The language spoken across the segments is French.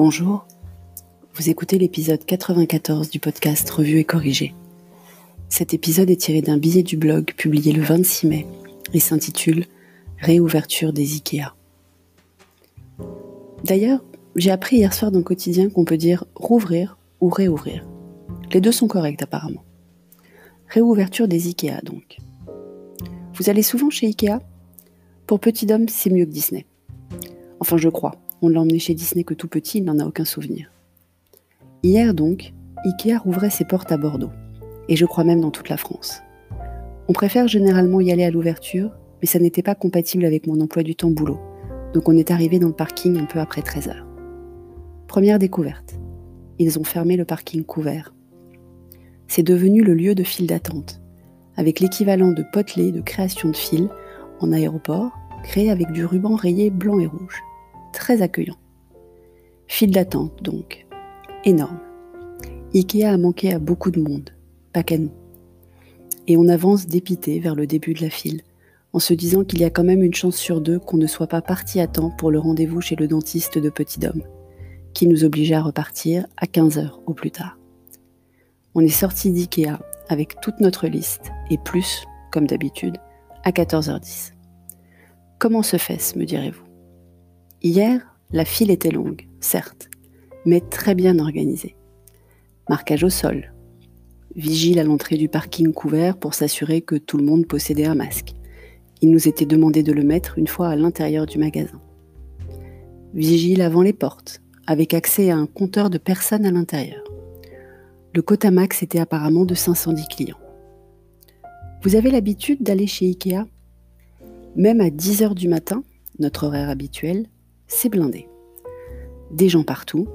Bonjour, vous écoutez l'épisode 94 du podcast Revue et Corrigé. Cet épisode est tiré d'un billet du blog publié le 26 mai et s'intitule Réouverture des IKEA. D'ailleurs, j'ai appris hier soir dans le quotidien qu'on peut dire rouvrir ou réouvrir. Les deux sont corrects apparemment. Réouverture des IKEA donc. Vous allez souvent chez IKEA? Pour Petit Homme, c'est mieux que Disney. Enfin, je crois. On l'a emmené chez Disney que tout petit, il n'en a aucun souvenir. Hier donc, IKEA rouvrait ses portes à Bordeaux, et je crois même dans toute la France. On préfère généralement y aller à l'ouverture, mais ça n'était pas compatible avec mon emploi du temps boulot, donc on est arrivé dans le parking un peu après 13 heures. Première découverte, ils ont fermé le parking couvert. C'est devenu le lieu de file d'attente, avec l'équivalent de potelet de création de file en aéroport, créé avec du ruban rayé blanc et rouge très accueillant. File d'attente donc, énorme. Ikea a manqué à beaucoup de monde, pas qu'à nous. Et on avance dépité vers le début de la file, en se disant qu'il y a quand même une chance sur deux qu'on ne soit pas parti à temps pour le rendez-vous chez le dentiste de Petit Dôme, qui nous obligeait à repartir à 15h au plus tard. On est sorti d'Ikea avec toute notre liste, et plus, comme d'habitude, à 14h10. Comment se fait-ce, me direz-vous? Hier, la file était longue, certes, mais très bien organisée. Marquage au sol. Vigile à l'entrée du parking couvert pour s'assurer que tout le monde possédait un masque. Il nous était demandé de le mettre une fois à l'intérieur du magasin. Vigile avant les portes, avec accès à un compteur de personnes à l'intérieur. Le quota max était apparemment de 510 clients. Vous avez l'habitude d'aller chez Ikea? Même à 10h du matin, notre horaire habituel, c'est blindé. Des gens partout,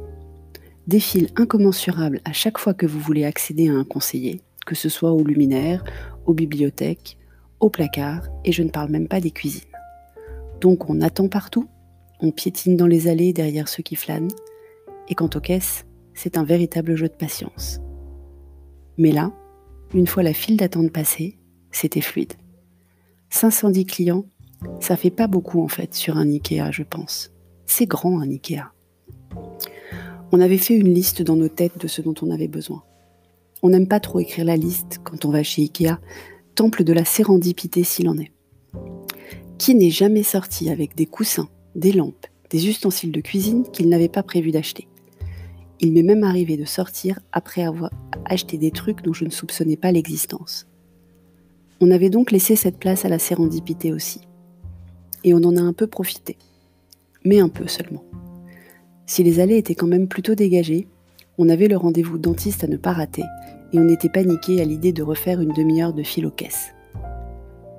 des fils incommensurables à chaque fois que vous voulez accéder à un conseiller, que ce soit aux luminaires, aux bibliothèques, aux placards, et je ne parle même pas des cuisines. Donc on attend partout, on piétine dans les allées derrière ceux qui flânent, et quant aux caisses, c'est un véritable jeu de patience. Mais là, une fois la file d'attente passée, c'était fluide. 510 clients, ça fait pas beaucoup en fait sur un Ikea, je pense. C'est grand un Ikea. On avait fait une liste dans nos têtes de ce dont on avait besoin. On n'aime pas trop écrire la liste quand on va chez Ikea, temple de la sérendipité s'il en est. Qui n'est jamais sorti avec des coussins, des lampes, des ustensiles de cuisine qu'il n'avait pas prévu d'acheter Il m'est même arrivé de sortir après avoir acheté des trucs dont je ne soupçonnais pas l'existence. On avait donc laissé cette place à la sérendipité aussi. Et on en a un peu profité mais un peu seulement. Si les allées étaient quand même plutôt dégagées, on avait le rendez-vous dentiste à ne pas rater, et on était paniqué à l'idée de refaire une demi-heure de fil aux caisses.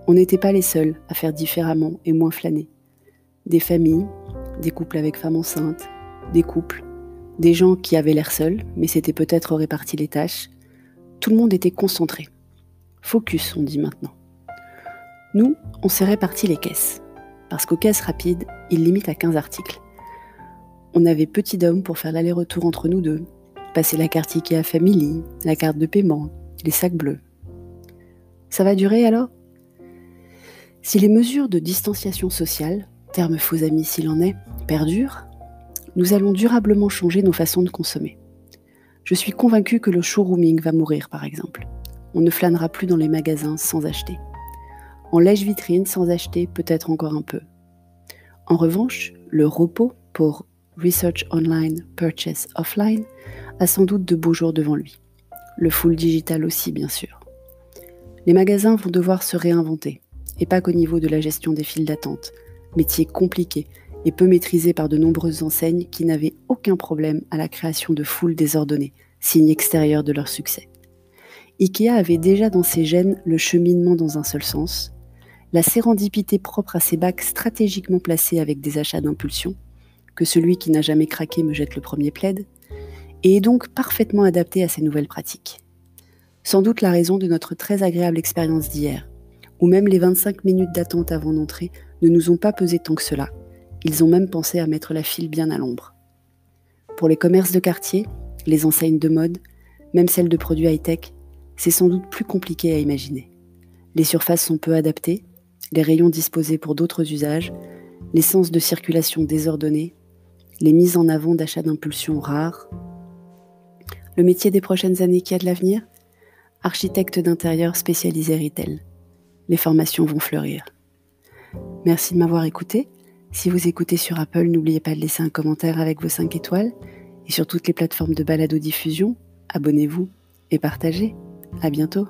On n'était pas les seuls à faire différemment et moins flâner. Des familles, des couples avec femmes enceintes, des couples, des gens qui avaient l'air seuls, mais s'étaient peut-être répartis les tâches. Tout le monde était concentré. Focus, on dit maintenant. Nous, on s'est répartis les caisses parce qu'aux caisses rapides, il limite à 15 articles. On avait petit d'homme pour faire l'aller-retour entre nous deux, passer la carte Ikea Family, la carte de paiement, les sacs bleus. Ça va durer alors? Si les mesures de distanciation sociale, terme faux ami s'il en est, perdurent, nous allons durablement changer nos façons de consommer. Je suis convaincue que le showrooming va mourir par exemple. On ne flânera plus dans les magasins sans acheter. En lèche-vitrine sans acheter peut-être encore un peu. En revanche, le repos pour Research Online, Purchase Offline a sans doute de beaux jours devant lui. Le full digital aussi, bien sûr. Les magasins vont devoir se réinventer, et pas qu'au niveau de la gestion des files d'attente, métier compliqué et peu maîtrisé par de nombreuses enseignes qui n'avaient aucun problème à la création de foules désordonnées, signe extérieur de leur succès. IKEA avait déjà dans ses gènes le cheminement dans un seul sens, la sérendipité propre à ces bacs stratégiquement placés avec des achats d'impulsion, que celui qui n'a jamais craqué me jette le premier plaid, et est donc parfaitement adapté à ces nouvelles pratiques. Sans doute la raison de notre très agréable expérience d'hier, où même les 25 minutes d'attente avant d'entrer ne nous ont pas pesé tant que cela. Ils ont même pensé à mettre la file bien à l'ombre. Pour les commerces de quartier, les enseignes de mode, même celles de produits high-tech, c'est sans doute plus compliqué à imaginer. Les surfaces sont peu adaptées, les rayons disposés pour d'autres usages, les sens de circulation désordonnés, les mises en avant d'achats d'impulsion rares. Le métier des prochaines années qui a de l'avenir? Architecte d'intérieur spécialisé retail. Les formations vont fleurir. Merci de m'avoir écouté. Si vous écoutez sur Apple, n'oubliez pas de laisser un commentaire avec vos 5 étoiles. Et sur toutes les plateformes de balado-diffusion, abonnez-vous et partagez. À bientôt.